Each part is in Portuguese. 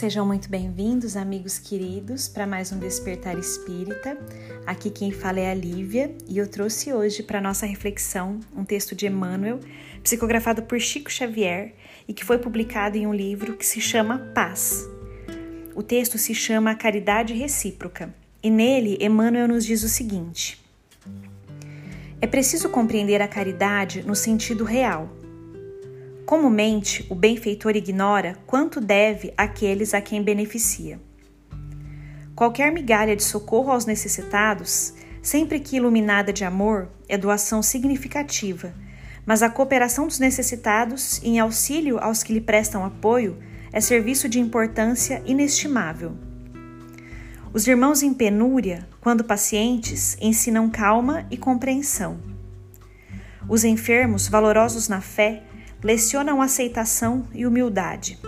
Sejam muito bem-vindos, amigos queridos, para mais um Despertar Espírita. Aqui quem fala é a Lívia e eu trouxe hoje para nossa reflexão um texto de Emmanuel, psicografado por Chico Xavier e que foi publicado em um livro que se chama Paz. O texto se chama Caridade Recíproca e nele Emmanuel nos diz o seguinte: É preciso compreender a caridade no sentido real. Comumente, o benfeitor ignora quanto deve àqueles a quem beneficia. Qualquer migalha de socorro aos necessitados, sempre que iluminada de amor, é doação significativa mas a cooperação dos necessitados em auxílio aos que lhe prestam apoio é serviço de importância inestimável. Os irmãos em penúria, quando pacientes, ensinam calma e compreensão. Os enfermos, valorosos na fé, lecionam aceitação e humildade.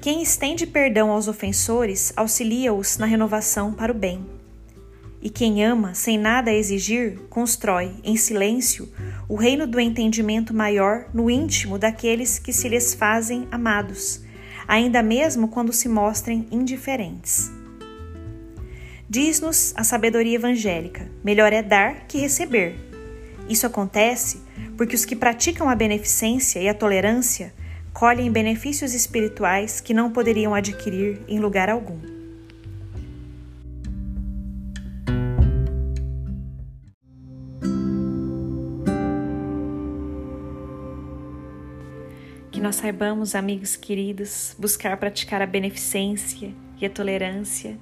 Quem estende perdão aos ofensores auxilia-os na renovação para o bem. E quem ama, sem nada exigir, constrói, em silêncio, o reino do entendimento maior no íntimo daqueles que se lhes fazem amados, ainda mesmo quando se mostrem indiferentes. Diz-nos a sabedoria evangélica: melhor é dar que receber. Isso acontece porque os que praticam a beneficência e a tolerância colhem benefícios espirituais que não poderiam adquirir em lugar algum. que nós saibamos, amigos queridos, buscar praticar a beneficência e a tolerância,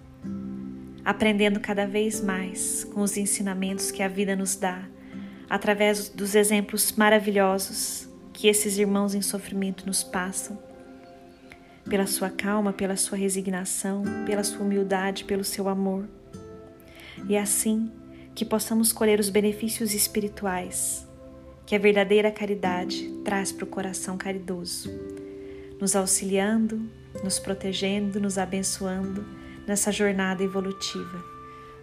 aprendendo cada vez mais com os ensinamentos que a vida nos dá, através dos exemplos maravilhosos que esses irmãos em sofrimento nos passam, pela sua calma, pela sua resignação, pela sua humildade, pelo seu amor. E é assim que possamos colher os benefícios espirituais que a verdadeira caridade traz para o coração caridoso, nos auxiliando, nos protegendo, nos abençoando nessa jornada evolutiva.